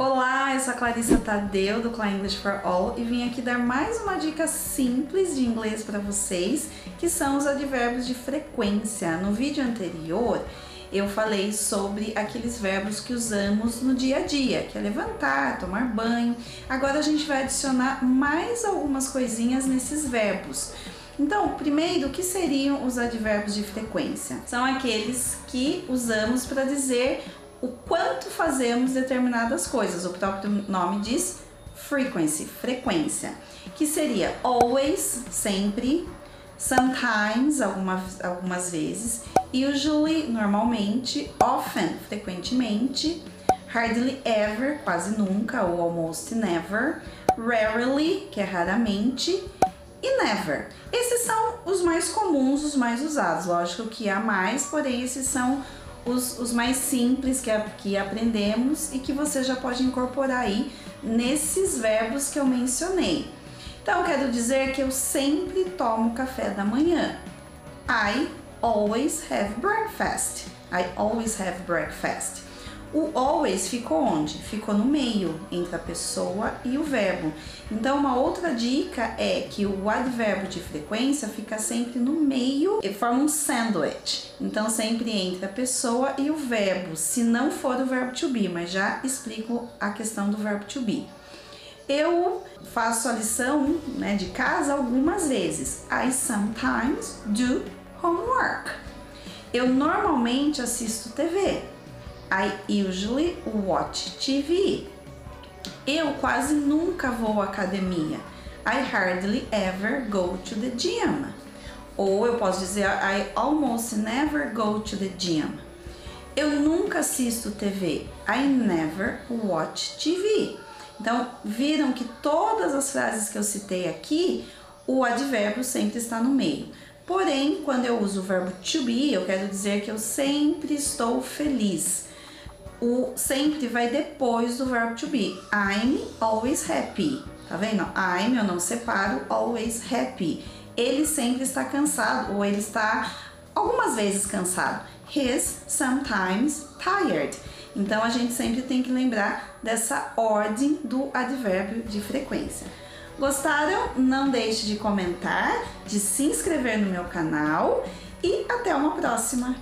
Olá, eu sou a Clarissa Tadeu do Klein English for All e vim aqui dar mais uma dica simples de inglês para vocês, que são os advérbios de frequência. No vídeo anterior, eu falei sobre aqueles verbos que usamos no dia a dia, que é levantar, tomar banho. Agora a gente vai adicionar mais algumas coisinhas nesses verbos. Então, primeiro, o que seriam os advérbios de frequência? São aqueles que usamos para dizer o quanto fazemos determinadas coisas. O próprio nome diz frequency, frequência, que seria always, sempre, sometimes, algumas, algumas vezes, usually, normalmente, often, frequentemente, hardly ever, quase nunca, ou almost never, rarely, que é raramente, e never. Esses são os mais comuns, os mais usados. Lógico que há mais, porém esses são os, os mais simples que, que aprendemos e que você já pode incorporar aí nesses verbos que eu mencionei. Então, quero dizer que eu sempre tomo café da manhã. I always have breakfast. I always have breakfast. O always ficou onde? Ficou no meio entre a pessoa e o verbo. Então, uma outra dica é que o advérbio de frequência fica sempre no meio e forma um sandwich. Então, sempre entre a pessoa e o verbo, se não for o verbo to be, mas já explico a questão do verbo to be. Eu faço a lição né, de casa algumas vezes. I sometimes do homework. Eu normalmente assisto TV. I usually watch TV. Eu quase nunca vou à academia. I hardly ever go to the gym. Ou eu posso dizer I almost never go to the gym. Eu nunca assisto TV. I never watch TV. Então, viram que todas as frases que eu citei aqui, o advérbio sempre está no meio. Porém, quando eu uso o verbo to be, eu quero dizer que eu sempre estou feliz o sempre vai depois do verbo to be. I'm always happy. Tá vendo? I'm, eu não separo, always happy. Ele sempre está cansado ou ele está algumas vezes cansado. He's sometimes tired. Então a gente sempre tem que lembrar dessa ordem do advérbio de frequência. Gostaram? Não deixe de comentar, de se inscrever no meu canal e até uma próxima!